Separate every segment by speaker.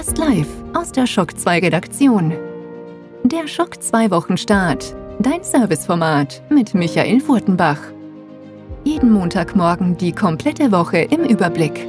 Speaker 1: Fast live aus der Schock 2 Redaktion. Der Schock 2 Wochenstart. Dein Serviceformat mit Michael Furtenbach. Jeden Montagmorgen die komplette Woche im Überblick.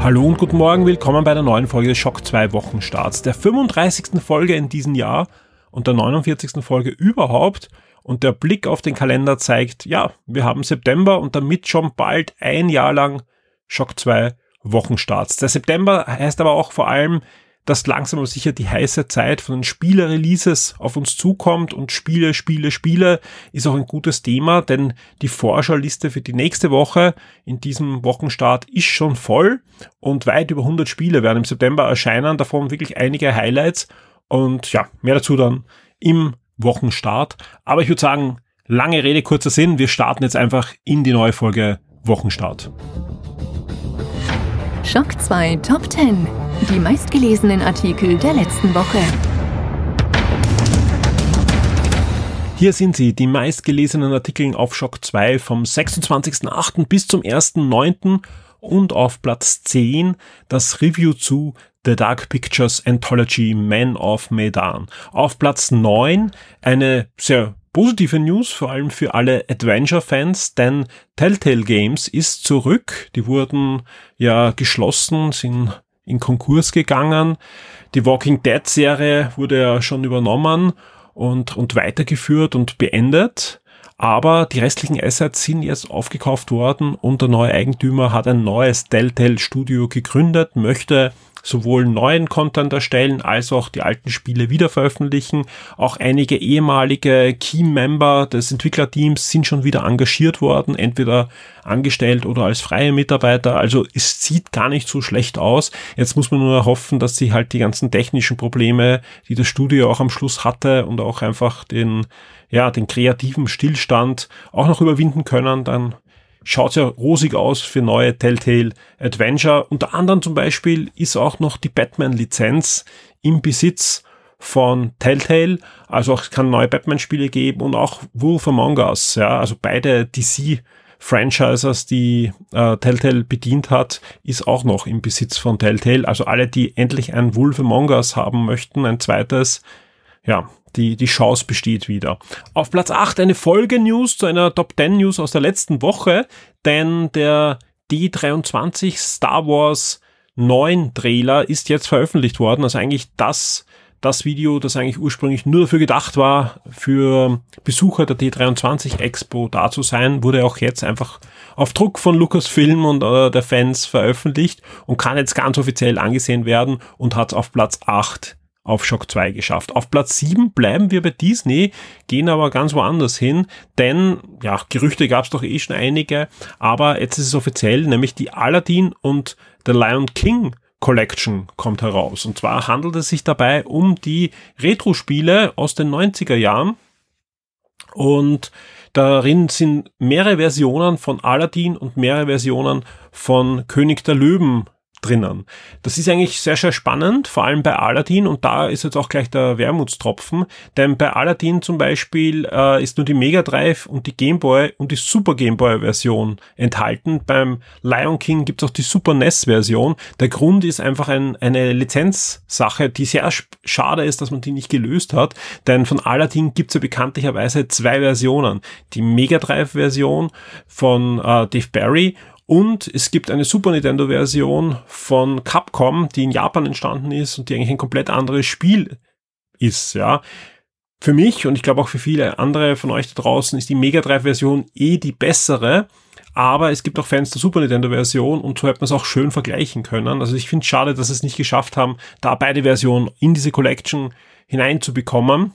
Speaker 2: Hallo und guten Morgen, willkommen bei der neuen Folge des Schock 2 Wochenstarts, der 35. Folge in diesem Jahr und der 49. Folge überhaupt. Und der Blick auf den Kalender zeigt, ja, wir haben September und damit schon bald ein Jahr lang Schock 2 Wochenstarts. Der September heißt aber auch vor allem, dass langsam aber sicher die heiße Zeit von den Spiele-Releases auf uns zukommt und Spiele, Spiele, Spiele ist auch ein gutes Thema, denn die Vorschau-Liste für die nächste Woche in diesem Wochenstart ist schon voll und weit über 100 Spiele werden im September erscheinen, davon wirklich einige Highlights und ja, mehr dazu dann im Wochenstart. Aber ich würde sagen, lange Rede, kurzer Sinn, wir starten jetzt einfach in die neue Folge Wochenstart.
Speaker 1: Schock 2 Top 10. Die meistgelesenen Artikel der letzten Woche.
Speaker 2: Hier sind sie, die meistgelesenen Artikel auf Schock 2 vom 26.08. bis zum 1.09. und auf Platz 10 das Review zu The Dark Pictures Anthology Man of Medan. Auf Platz 9 eine sehr positive News, vor allem für alle Adventure-Fans, denn Telltale Games ist zurück. Die wurden ja geschlossen, sind in Konkurs gegangen. Die Walking Dead Serie wurde ja schon übernommen und, und weitergeführt und beendet. Aber die restlichen Assets sind jetzt aufgekauft worden und der neue Eigentümer hat ein neues Telltale Studio gegründet, möchte sowohl neuen Content erstellen als auch die alten Spiele wieder veröffentlichen. Auch einige ehemalige Key-Member des Entwicklerteams sind schon wieder engagiert worden, entweder angestellt oder als freie Mitarbeiter. Also es sieht gar nicht so schlecht aus. Jetzt muss man nur hoffen, dass sie halt die ganzen technischen Probleme, die das Studio auch am Schluss hatte und auch einfach den, ja, den kreativen Stillstand auch noch überwinden können. Dann schaut ja rosig aus für neue Telltale Adventure. Unter anderem zum Beispiel ist auch noch die Batman-Lizenz im Besitz von Telltale. Also auch es kann neue Batman-Spiele geben und auch Wolf Among Us. Ja, also beide DC Franchises, die äh, Telltale bedient hat, ist auch noch im Besitz von Telltale. Also alle, die endlich ein Wolf Among Us haben möchten, ein zweites, ja, die, die Chance besteht wieder. Auf Platz 8 eine Folge-News zu einer Top 10 News aus der letzten Woche, denn der D23 Star Wars 9 Trailer ist jetzt veröffentlicht worden. Also eigentlich das, das Video, das eigentlich ursprünglich nur dafür gedacht war, für Besucher der D23 Expo da zu sein, wurde auch jetzt einfach auf Druck von Lucasfilm und äh, der Fans veröffentlicht und kann jetzt ganz offiziell angesehen werden und hat auf Platz 8 auf Shock 2 geschafft. Auf Platz 7 bleiben wir bei Disney, gehen aber ganz woanders hin, denn ja, Gerüchte gab es doch eh schon einige, aber jetzt ist es offiziell, nämlich die Aladdin und The Lion King Collection kommt heraus. Und zwar handelt es sich dabei um die Retro-Spiele aus den 90er Jahren. Und darin sind mehrere Versionen von Aladdin und mehrere Versionen von König der Löwen drinnen. Das ist eigentlich sehr, sehr spannend, vor allem bei Aladdin und da ist jetzt auch gleich der Wermutstropfen, denn bei Aladdin zum Beispiel äh, ist nur die Mega Drive und die Game Boy und die Super Game Boy Version enthalten. Beim Lion King gibt es auch die Super NES Version. Der Grund ist einfach ein, eine Lizenzsache, die sehr schade ist, dass man die nicht gelöst hat, denn von Aladdin gibt es ja bekanntlicherweise zwei Versionen. Die Mega Drive Version von äh, Dave Barry und es gibt eine Super Nintendo-Version von Capcom, die in Japan entstanden ist und die eigentlich ein komplett anderes Spiel ist, ja. Für mich und ich glaube auch für viele andere von euch da draußen ist die Mega Drive-Version eh die bessere. Aber es gibt auch Fans der Super Nintendo-Version und so hätte man es auch schön vergleichen können. Also ich finde es schade, dass sie es nicht geschafft haben, da beide Versionen in diese Collection hineinzubekommen.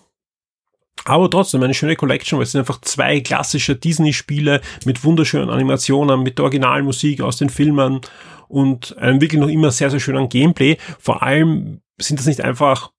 Speaker 2: Aber trotzdem eine schöne Collection, weil es sind einfach zwei klassische Disney-Spiele mit wunderschönen Animationen, mit der Originalmusik aus den Filmen und einem wirklich noch immer sehr, sehr schönen Gameplay. Vor allem sind das nicht einfach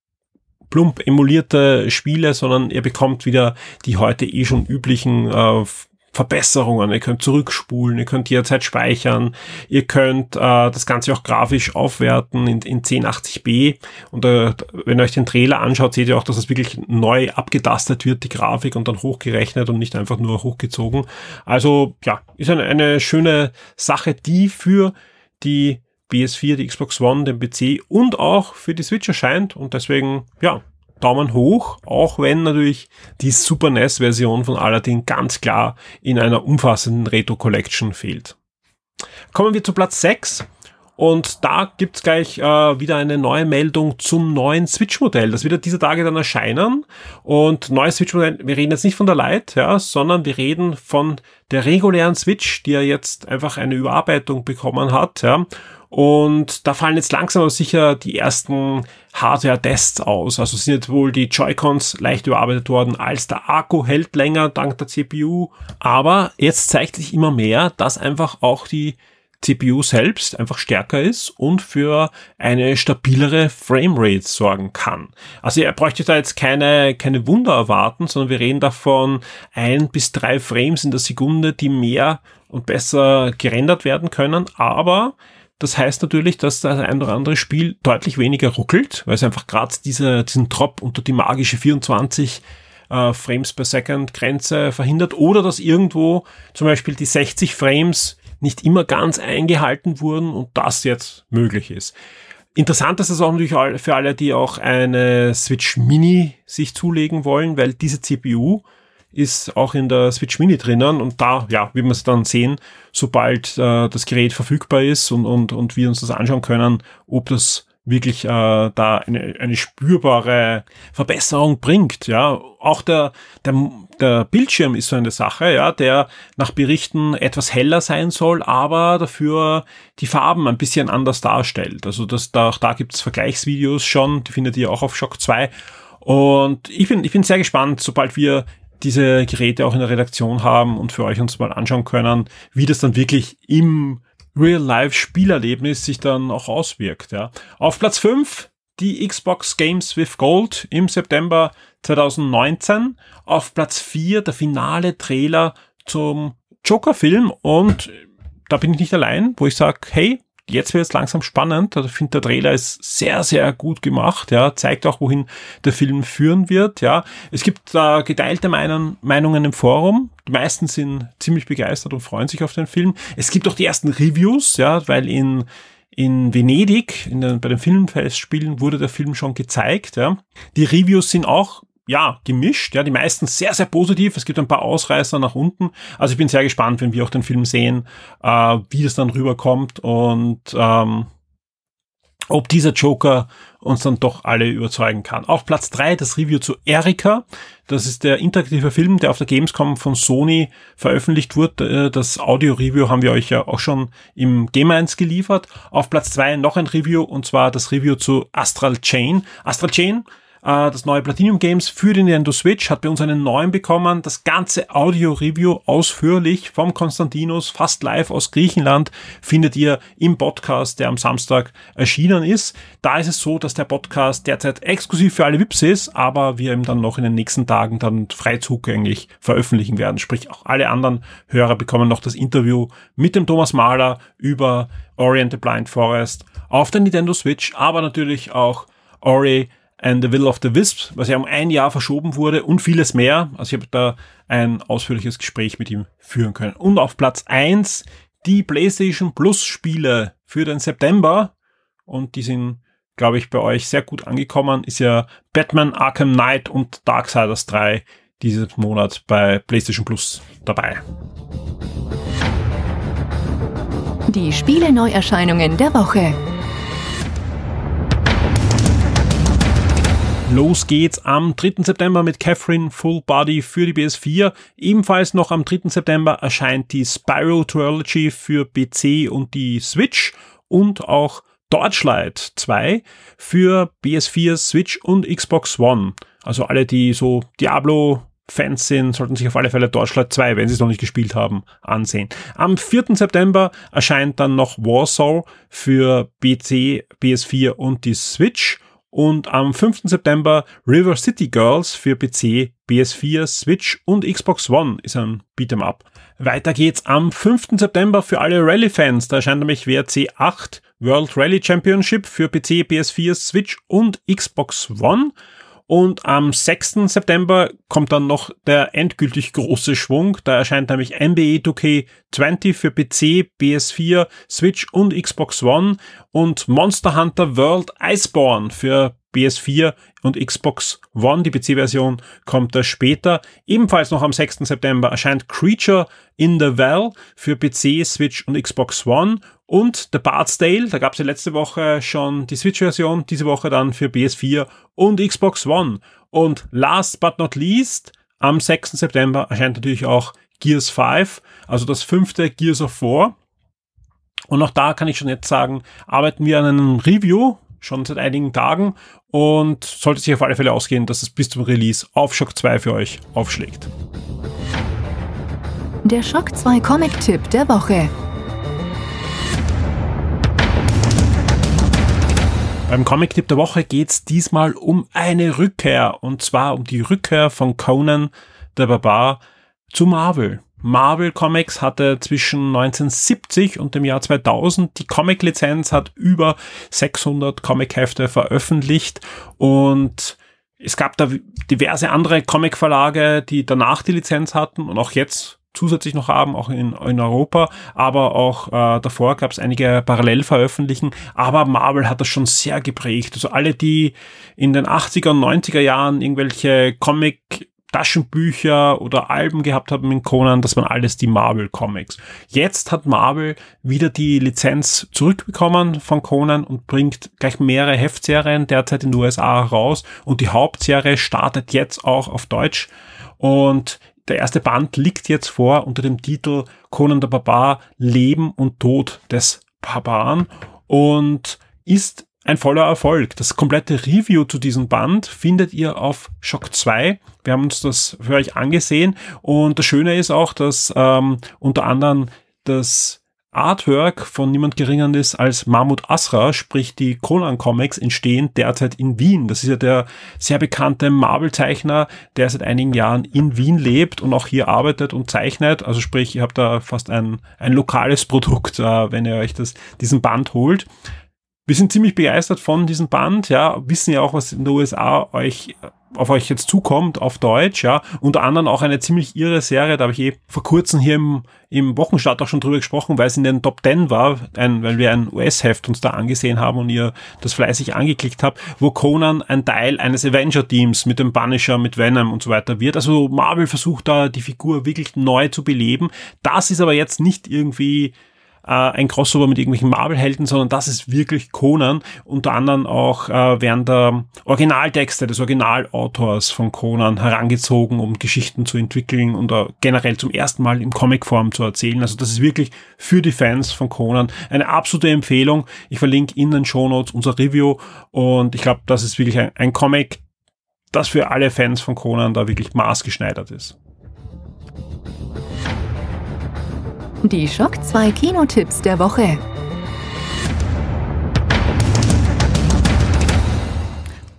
Speaker 2: plump emulierte Spiele, sondern ihr bekommt wieder die heute eh schon üblichen äh, Verbesserungen. Ihr könnt zurückspulen, ihr könnt jederzeit speichern, ihr könnt äh, das Ganze auch grafisch aufwerten in, in 1080p. Und äh, wenn ihr euch den Trailer anschaut, seht ihr auch, dass es wirklich neu abgetastet wird, die Grafik, und dann hochgerechnet und nicht einfach nur hochgezogen. Also ja, ist eine, eine schöne Sache, die für die PS4, die Xbox One, den PC und auch für die Switch erscheint. Und deswegen, ja, Daumen hoch, auch wenn natürlich die Super NES-Version von Aladdin ganz klar in einer umfassenden Retro Collection fehlt. Kommen wir zu Platz 6. Und da gibt's gleich äh, wieder eine neue Meldung zum neuen Switch-Modell. Das wird dieser Tage dann erscheinen. Und neues Switch-Modell, wir reden jetzt nicht von der Lite, ja, sondern wir reden von der regulären Switch, die ja jetzt einfach eine Überarbeitung bekommen hat. Ja. Und da fallen jetzt langsam aber sicher die ersten Hardware-Tests aus. Also sind jetzt wohl die Joy-Cons leicht überarbeitet worden, als der Akku hält länger dank der CPU. Aber jetzt zeigt sich immer mehr, dass einfach auch die CPU selbst einfach stärker ist und für eine stabilere Framerate sorgen kann. Also ihr bräuchte da jetzt keine, keine Wunder erwarten, sondern wir reden davon ein bis drei Frames in der Sekunde, die mehr und besser gerendert werden können, aber das heißt natürlich, dass das ein oder andere Spiel deutlich weniger ruckelt, weil es einfach gerade diese, diesen Drop unter die magische 24 äh, Frames per Second Grenze verhindert oder dass irgendwo zum Beispiel die 60 Frames nicht immer ganz eingehalten wurden und das jetzt möglich ist. Interessant ist es auch natürlich für alle, die auch eine Switch Mini sich zulegen wollen, weil diese CPU ist auch in der Switch Mini drinnen und da, ja, wie wir es dann sehen, sobald äh, das Gerät verfügbar ist und, und, und wir uns das anschauen können, ob das wirklich äh, da eine, eine spürbare Verbesserung bringt. Ja, auch der, der, der Bildschirm ist so eine Sache, ja, der nach Berichten etwas heller sein soll, aber dafür die Farben ein bisschen anders darstellt. Also das, da, auch da gibt's Vergleichsvideos schon, die findet ihr auch auf Shock 2. Und ich bin, ich bin sehr gespannt, sobald wir diese Geräte auch in der Redaktion haben und für euch uns mal anschauen können, wie das dann wirklich im Real-Life-Spielerlebnis sich dann auch auswirkt. Ja. Auf Platz 5 die Xbox Games with Gold im September 2019. Auf Platz 4 der finale Trailer zum Joker-Film und da bin ich nicht allein, wo ich sage, hey, jetzt wird es langsam spannend. Also ich finde, der Trailer ist sehr, sehr gut gemacht. Ja, zeigt auch, wohin der Film führen wird. Ja, es gibt äh, geteilte Meinung, Meinungen im Forum. Die meisten sind ziemlich begeistert und freuen sich auf den Film. Es gibt auch die ersten Reviews, ja, weil in in Venedig, in den, bei den Filmfestspielen, wurde der Film schon gezeigt. Ja. Die Reviews sind auch ja, gemischt, ja, die meisten sehr, sehr positiv. Es gibt ein paar Ausreißer nach unten. Also ich bin sehr gespannt, wenn wir auch den Film sehen, äh, wie das dann rüberkommt und ähm, ob dieser Joker uns dann doch alle überzeugen kann. Auf Platz drei das Review zu Erika. Das ist der interaktive Film, der auf der Gamescom von Sony veröffentlicht wurde. Äh, das Audio-Review haben wir euch ja auch schon im Game 1 geliefert. Auf Platz zwei noch ein Review und zwar das Review zu Astral Chain. Astral Chain äh, das neue Platinum Games für den Nintendo Switch hat bei uns einen neuen bekommen. Das ganze Audio-Review ausführlich vom Konstantinos, fast live aus Griechenland, findet ihr im Podcast, der am Samstag erschienen ist. Da ist es so, dass der Podcast derzeit exklusiv für alle VIPs ist, aber wir ihm dann noch in den nächsten Tagen dann frei zugänglich veröffentlichen werden. Sprich, auch alle anderen Hörer bekommen noch das Interview mit dem Thomas Mahler über Orient the Blind Forest auf der Nintendo Switch, aber natürlich auch Ori and the Will of the Wisps, was ja um ein Jahr verschoben wurde und vieles mehr. Also ich habe da ein ausführliches Gespräch mit ihm führen können. Und auf Platz eins die PlayStation Plus Spiele für den September. Und die sind, glaube ich, bei euch sehr gut angekommen. Ist ja Batman Arkham Knight und Darksiders 3 dieses Monat bei PlayStation Plus dabei.
Speaker 1: Die Spiele Neuerscheinungen der Woche.
Speaker 2: Los geht's am 3. September mit Catherine Full Body für die PS4. Ebenfalls noch am 3. September erscheint die Spyro Trilogy für PC und die Switch und auch Torchlight 2 für PS4, Switch und Xbox One. Also alle, die so Diablo Fans sind, sollten sich auf alle Fälle Torchlight 2, wenn sie es noch nicht gespielt haben, ansehen. Am 4. September erscheint dann noch Warsaw für PC, PS4 und die Switch Und am 5. September River City Girls für PC, PS4, Switch und Xbox One ist ein Beat'em Up. Weiter geht's am 5. September für alle Rallye-Fans. Da erscheint nämlich WRC 8 World Rally Championship für PC, PS4, Switch und Xbox One. Und am 6. September kommt dann noch der endgültig große Schwung. Da erscheint nämlich NBA 2K20 für PC, PS4, Switch und Xbox One und Monster Hunter World Iceborne für PS4 und Xbox One. Die PC-Version kommt da später. Ebenfalls noch am 6. September erscheint Creature in the Well für PC, Switch und Xbox One und The Bard's Tale, da gab es ja letzte Woche schon die Switch-Version, diese Woche dann für PS4 und Xbox One. Und last but not least, am 6. September erscheint natürlich auch Gears 5, also das fünfte Gears of War. Und auch da kann ich schon jetzt sagen, arbeiten wir an einem Review, schon seit einigen Tagen und sollte sich auf alle Fälle ausgehen, dass es bis zum Release auf Shock 2 für euch aufschlägt.
Speaker 1: Der Shock 2 Comic-Tipp der Woche.
Speaker 2: Beim Comic-Tipp der Woche geht's diesmal um eine Rückkehr. Und zwar um die Rückkehr von Conan der Barbar zu Marvel. Marvel Comics hatte zwischen 1970 und dem Jahr 2000 die Comic-Lizenz, hat über 600 Comic-Hefte veröffentlicht und es gab da diverse andere Comic-Verlage, die danach die Lizenz hatten und auch jetzt zusätzlich noch haben, auch in, in Europa, aber auch äh, davor gab es einige Parallelveröffentlichen, aber Marvel hat das schon sehr geprägt. Also alle, die in den 80er und 90er Jahren irgendwelche Comic Taschenbücher oder Alben gehabt haben in Conan, das waren alles die Marvel Comics. Jetzt hat Marvel wieder die Lizenz zurückbekommen von Conan und bringt gleich mehrere Heftserien derzeit in den USA raus und die Hauptserie startet jetzt auch auf Deutsch. Und der erste Band liegt jetzt vor unter dem Titel Conan der Barbar, Leben und Tod des Barbaren. Und ist ein voller Erfolg. Das komplette Review zu diesem Band findet ihr auf Shock 2. Wir haben uns das für euch angesehen und das Schöne ist auch, dass ähm, unter anderem das Artwork von niemand geringeren ist als Mahmoud Asra, sprich die Conan Comics entstehen derzeit in Wien. Das ist ja der sehr bekannte Marvel-Zeichner, der seit einigen Jahren in Wien lebt und auch hier arbeitet und zeichnet. Also sprich, ihr habt da fast ein, ein lokales Produkt, äh, wenn ihr euch das, diesen Band holt. Wir sind ziemlich begeistert von diesem Band, ja, wissen ja auch, was in den USA euch auf euch jetzt zukommt auf Deutsch, ja. Unter anderem auch eine ziemlich irre Serie, da habe ich eh vor kurzem hier im, im Wochenstart auch schon drüber gesprochen, weil es in den Top 10 war, ein, weil wir ein US-Heft uns da angesehen haben und ihr das fleißig angeklickt habt, wo Conan ein Teil eines Avenger-Teams mit dem Punisher, mit Venom und so weiter wird. Also Marvel versucht da die Figur wirklich neu zu beleben. Das ist aber jetzt nicht irgendwie äh, ein Crossover mit irgendwelchen Marvel-Helden, sondern das ist wirklich Conan. Unter anderem auch äh, werden da Originaltexte des Originalautors von Conan herangezogen, um Geschichten zu entwickeln und uh, generell zum ersten Mal in Comicform zu erzählen. Also das ist wirklich für die Fans von Conan eine absolute Empfehlung. Ich verlinke in den Show Notes unser Review und ich glaube, das ist wirklich ein, ein Comic, das für alle Fans von Conan da wirklich maßgeschneidert ist.
Speaker 1: Die Schock 2 Kinotipps der Woche.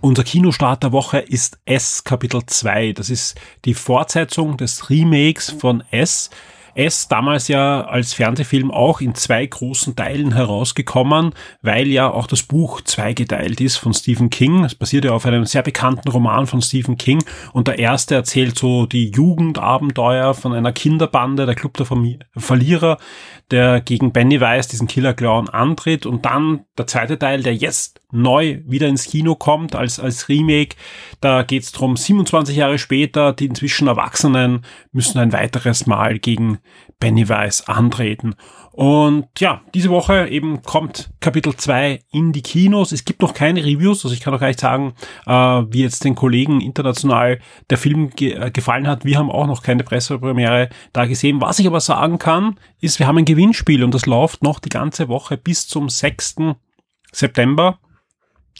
Speaker 2: Unser Kinostart der Woche ist S Kapitel 2. Das ist die Fortsetzung des Remakes von S S damals ja als Fernsehfilm auch in zwei großen Teilen herausgekommen, weil ja auch das Buch zweigeteilt ist von Stephen King. Es basiert ja auf einem sehr bekannten Roman von Stephen King und der erste erzählt so die Jugendabenteuer von einer Kinderbande, der Club der Verlierer, der gegen Pennywise, diesen Killer-Clown, antritt und dann der zweite Teil, der jetzt neu wieder ins Kino kommt als, als Remake. Da geht es darum, 27 Jahre später, die inzwischen Erwachsenen müssen ein weiteres Mal gegen Pennywise antreten. Und ja, diese Woche eben kommt Kapitel 2 in die Kinos. Es gibt noch keine Reviews, also ich kann noch gar nicht sagen, äh, wie jetzt den Kollegen international der Film ge äh, gefallen hat. Wir haben auch noch keine Pressepremiere da gesehen. Was ich aber sagen kann, ist, wir haben ein Gewinnspiel und das läuft noch die ganze Woche bis zum 6. September.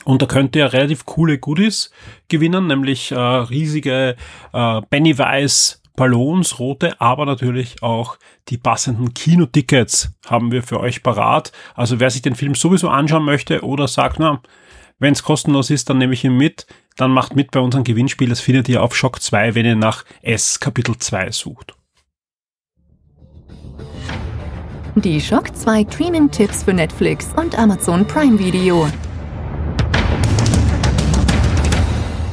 Speaker 2: Und da könnt ihr relativ coole Goodies gewinnen, nämlich äh, riesige äh, Pennywise Ballons, rote, aber natürlich auch die passenden Kinotickets haben wir für euch parat. Also wer sich den Film sowieso anschauen möchte oder sagt, na, Wenn es kostenlos ist, dann nehme ich ihn mit. Dann macht mit bei unserem Gewinnspiel. Das findet ihr auf Shock 2, wenn ihr nach S Kapitel 2 sucht.
Speaker 1: Die Shock 2 Streaming-Tipps für Netflix und Amazon Prime Video.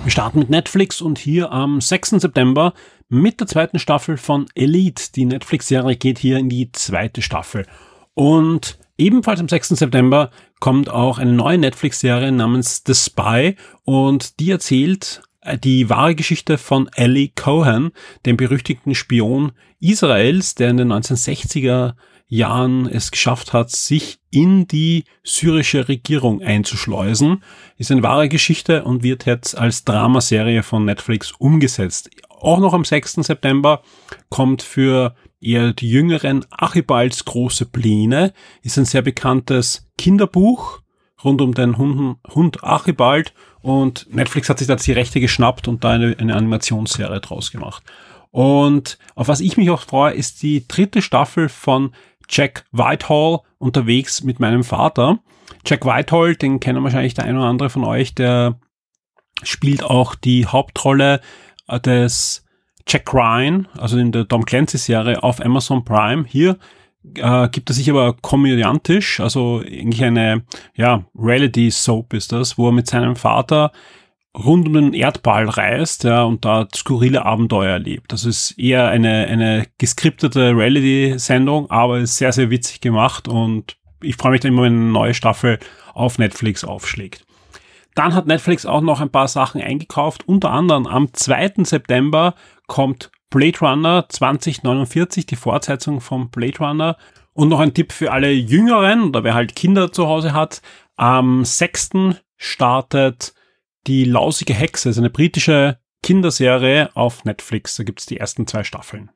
Speaker 2: Wir starten mit Netflix und hier am 6. September mit der zweiten Staffel von Elite. Die Netflix-Serie geht hier in die zweite Staffel. Und ebenfalls am 6. September kommt auch eine neue Netflix-Serie namens The Spy und die erzählt äh, die wahre Geschichte von Ellie Cohen, dem berüchtigten Spion Israels, der in den 1960er Jahren es geschafft hat, sich in die syrische Regierung einzuschleusen. Ist eine wahre Geschichte und wird jetzt als Dramaserie von Netflix umgesetzt. Auch noch am 6. September kommt für eher die jüngeren Archibalds große Pläne. Ist ein sehr bekanntes Kinderbuch rund um den Hund, Hund Archibald und Netflix hat sich da die Rechte geschnappt und da eine, eine Animationsserie draus gemacht. Und auf was ich mich auch freue, ist die dritte Staffel von Jack Whitehall unterwegs mit meinem Vater. Jack Whitehall, den kennen wahrscheinlich der eine oder andere von euch, der spielt auch die Hauptrolle äh, des Jack Ryan, also in der Tom Clancy Serie auf Amazon Prime. Hier äh, gibt er sich aber komödiantisch, also eigentlich eine ja, Reality Soap ist das, wo er mit seinem Vater rund um den Erdball reist ja, und da skurrile Abenteuer erlebt. Das ist eher eine, eine geskriptete Reality-Sendung, aber ist sehr, sehr witzig gemacht und ich freue mich dann immer, wenn eine neue Staffel auf Netflix aufschlägt. Dann hat Netflix auch noch ein paar Sachen eingekauft. Unter anderem am 2. September kommt Blade Runner 2049, die Fortsetzung von Blade Runner. Und noch ein Tipp für alle Jüngeren oder wer halt Kinder zu Hause hat. Am 6. startet die lausige Hexe, ist eine britische Kinderserie auf Netflix. Da gibt's die ersten zwei Staffeln.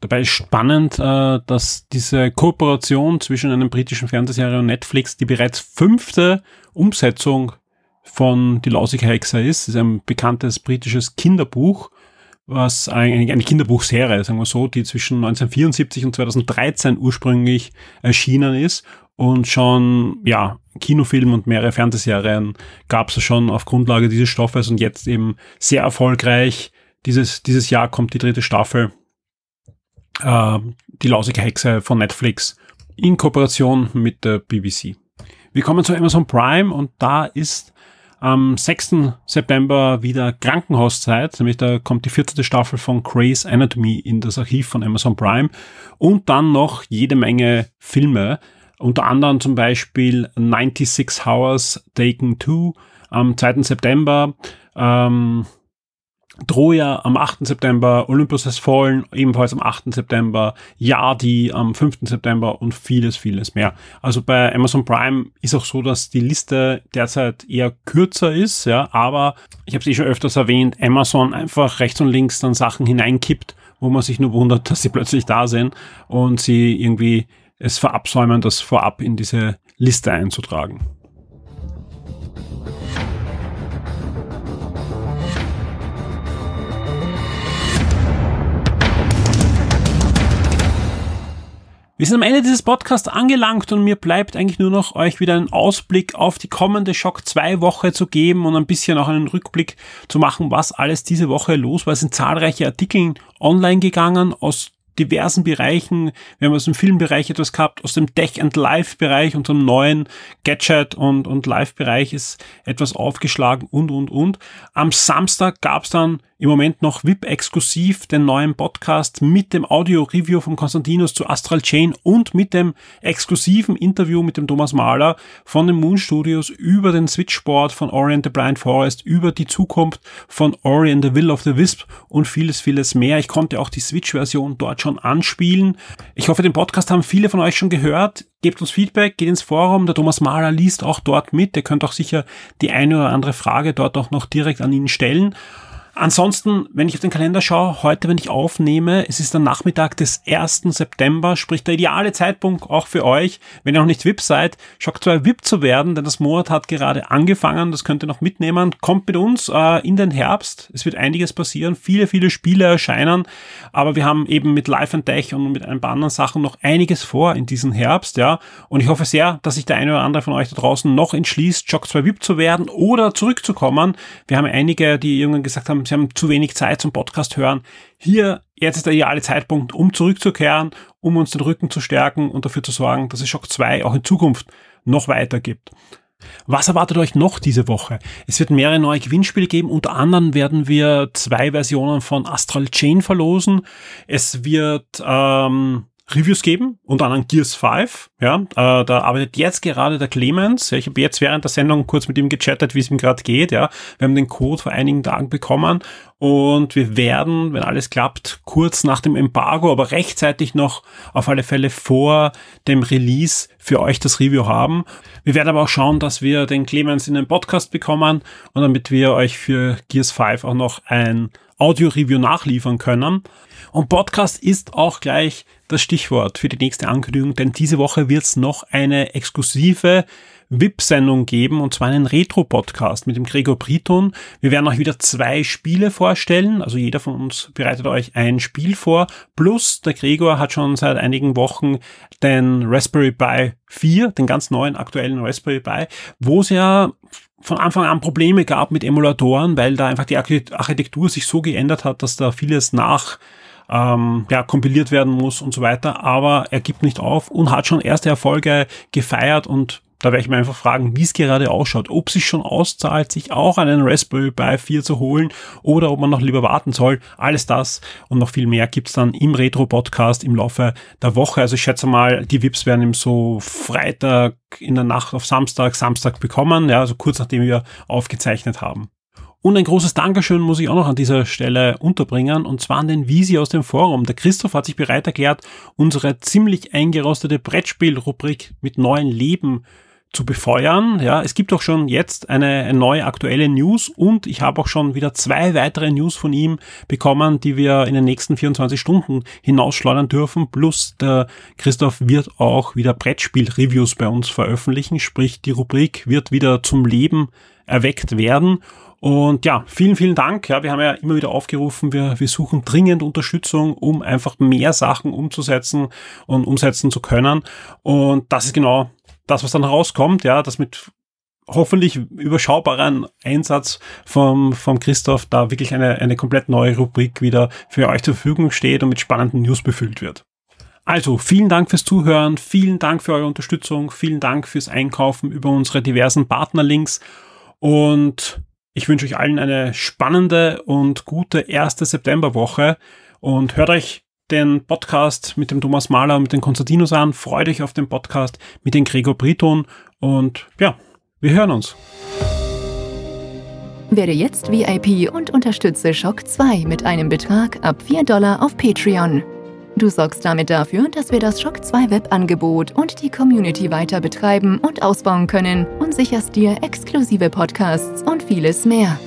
Speaker 2: Dabei ist spannend, äh, dass diese Kooperation zwischen einem britischen Fernsehserie und Netflix die bereits fünfte Umsetzung von Die lausige Hexe ist. Das ist ein bekanntes britisches Kinderbuch, was eine, eine Kinderbuchserie, sagen wir so, die zwischen 1974 und 2013 ursprünglich erschienen ist und schon, ja, Kinofilm und mehrere Fernsehserien gab es schon auf Grundlage dieses Stoffes und jetzt eben sehr erfolgreich. Dieses, dieses Jahr kommt die dritte Staffel, äh, die lausige Hexe von Netflix in Kooperation mit der BBC. Wir kommen zu Amazon Prime und da ist am 6. September wieder Krankenhauszeit, nämlich da kommt die vierte Staffel von Grey's Anatomy in das Archiv von Amazon Prime und dann noch jede Menge Filme. Unter anderem zum Beispiel 96 Hours Taken 2 am 2. September, ähm, Troja am 8. September, Olympus has fallen ebenfalls am 8. September, Yadi am 5. September und vieles, vieles mehr. Also bei Amazon Prime ist auch so, dass die Liste derzeit eher kürzer ist, ja, aber ich habe es eh schon öfters erwähnt, Amazon einfach rechts und links dann Sachen hineinkippt, wo man sich nur wundert, dass sie plötzlich da sind und sie irgendwie es verabsäumen, das vorab in diese Liste einzutragen. Wir sind am Ende dieses Podcasts angelangt und mir bleibt eigentlich nur noch euch wieder einen Ausblick auf die kommende Schock 2 Woche zu geben und ein bisschen auch einen Rückblick zu machen, was alles diese Woche los war. Es sind zahlreiche Artikel online gegangen aus diversen Bereichen. Wir haben aus dem Filmbereich etwas gehabt, aus dem Tech and Live Bereich, unserem neuen Gadget und, und Live Bereich ist etwas aufgeschlagen und, und, und. Am Samstag gab es dann im Moment noch VIP-exklusiv den neuen Podcast mit dem Audio-Review von Konstantinos zu Astral Chain und mit dem exklusiven Interview mit dem Thomas Mahler von den Moon Studios über den Switchboard von Ori and the Blind Forest, über die Zukunft von Ori and the Will of the Wisp und vieles, vieles mehr. Ich konnte auch die Switch-Version dort schon anspielen. Ich hoffe, den Podcast haben viele von euch schon gehört. Gebt uns Feedback, geht ins Forum. Der Thomas Mahler liest auch dort mit. Ihr könnt auch sicher die eine oder andere Frage dort auch noch direkt an ihn stellen. Ansonsten, wenn ich auf den Kalender schaue, heute, wenn ich aufnehme, es ist der Nachmittag des 1. September, sprich der ideale Zeitpunkt auch für euch, wenn ihr noch nicht VIP seid, Shock 2 VIP zu werden, denn das Monat hat gerade angefangen, das könnt ihr noch mitnehmen. Kommt mit uns äh, in den Herbst, es wird einiges passieren, viele, viele Spiele erscheinen, aber wir haben eben mit Live and Tech und mit ein paar anderen Sachen noch einiges vor in diesem Herbst, ja, und ich hoffe sehr, dass sich der eine oder andere von euch da draußen noch entschließt, Shock 2 VIP zu werden oder zurückzukommen. Wir haben einige, die irgendwann gesagt haben, sie haben zu wenig Zeit zum Podcast hören. Hier, jetzt ist der ideale Zeitpunkt, um zurückzukehren, um uns den Rücken zu stärken und dafür zu sorgen, dass es Shock 2 auch in Zukunft noch weiter gibt. Was erwartet euch noch diese Woche? Es wird mehrere neue Gewinnspiele geben. Unter anderem werden wir zwei Versionen von Astral Chain verlosen. Es wird ähm, Reviews geben, unter anderem Gears 5. Ja, äh, da arbeitet jetzt gerade der Clemens. Ja, ich habe jetzt während der Sendung kurz mit ihm gechattet, wie es ihm gerade geht. Ja, wir haben den Code vor einigen Tagen bekommen und wir werden, wenn alles klappt, kurz nach dem Embargo, aber rechtzeitig noch auf alle Fälle vor dem Release für euch das Review haben. Wir werden aber auch schauen, dass wir den Clemens in den Podcast bekommen und damit wir euch für Gears 5 auch noch ein Audio-Review nachliefern können. Und Podcast ist auch gleich das Stichwort für die nächste Ankündigung, denn diese Woche wird es noch eine exklusive VIP-Sendung geben, und zwar einen Retro-Podcast mit dem Gregor Briton. Wir werden euch wieder zwei Spiele vorstellen, also jeder von uns bereitet euch ein Spiel vor, plus der Gregor hat schon seit einigen Wochen den Raspberry Pi 4, den ganz neuen aktuellen Raspberry Pi, wo es ja von Anfang an Probleme gab mit Emulatoren, weil da einfach die Architektur sich so geändert hat, dass da vieles nach ähm, ja, kompiliert werden muss und so weiter. Aber er gibt nicht auf und hat schon erste Erfolge gefeiert und da werde ich mir einfach fragen, wie es gerade ausschaut, ob sich schon auszahlt, sich auch einen Raspberry Pi 4 zu holen oder ob man noch lieber warten soll. Alles das und noch viel mehr gibt's dann im Retro-Podcast im Laufe der Woche. Also ich schätze mal, die VIPs werden im so Freitag in der Nacht auf Samstag, Samstag bekommen, ja, also kurz nachdem wir aufgezeichnet haben. Und ein großes Dankeschön muss ich auch noch an dieser Stelle unterbringen, und zwar an den Visi aus dem Forum. Der Christoph hat sich bereit erklärt, unsere ziemlich eingerostete Brettspielrubrik mit neuen Leben zu befeuern. Ja, es gibt auch schon jetzt eine, eine, neue aktuelle News und ich habe auch schon wieder zwei weitere News von ihm bekommen, die wir in den nächsten 24 Stunden hinausschleudern dürfen. Plus der Christoph wird auch wieder Brettspiel-Reviews bei uns veröffentlichen, sprich die Rubrik wird wieder zum Leben erweckt werden und ja, vielen, vielen Dank. Ja, wir haben ja immer wieder aufgerufen, wir, wir suchen dringend Unterstützung, um einfach mehr Sachen umzusetzen und umsetzen zu können. Und das ist genau das, was dann rauskommt, ja, das mit hoffentlich überschaubaren Einsatz vom, vom Christoph da wirklich eine, eine komplett neue Rubrik wieder für euch zur Verfügung steht und mit spannenden News befüllt wird. Also, vielen Dank fürs Zuhören, vielen Dank für eure Unterstützung, vielen Dank fürs Einkaufen über unsere diversen Partnerlinks und ich wünsche euch allen eine spannende und gute erste Septemberwoche und hört euch den Podcast mit dem Thomas Mahler und mit dem Konstantinus an. Freut euch auf den Podcast mit dem Gregor Briton und ja, wir hören uns.
Speaker 1: Werde jetzt VIP und unterstütze Shock 2 mit einem Betrag ab 4 Dollar auf Patreon. Du sorgst damit dafür, dass wir das Shock 2 Webangebot und die Community weiter betreiben und ausbauen können und sicherst dir exklusive Podcasts und vieles mehr.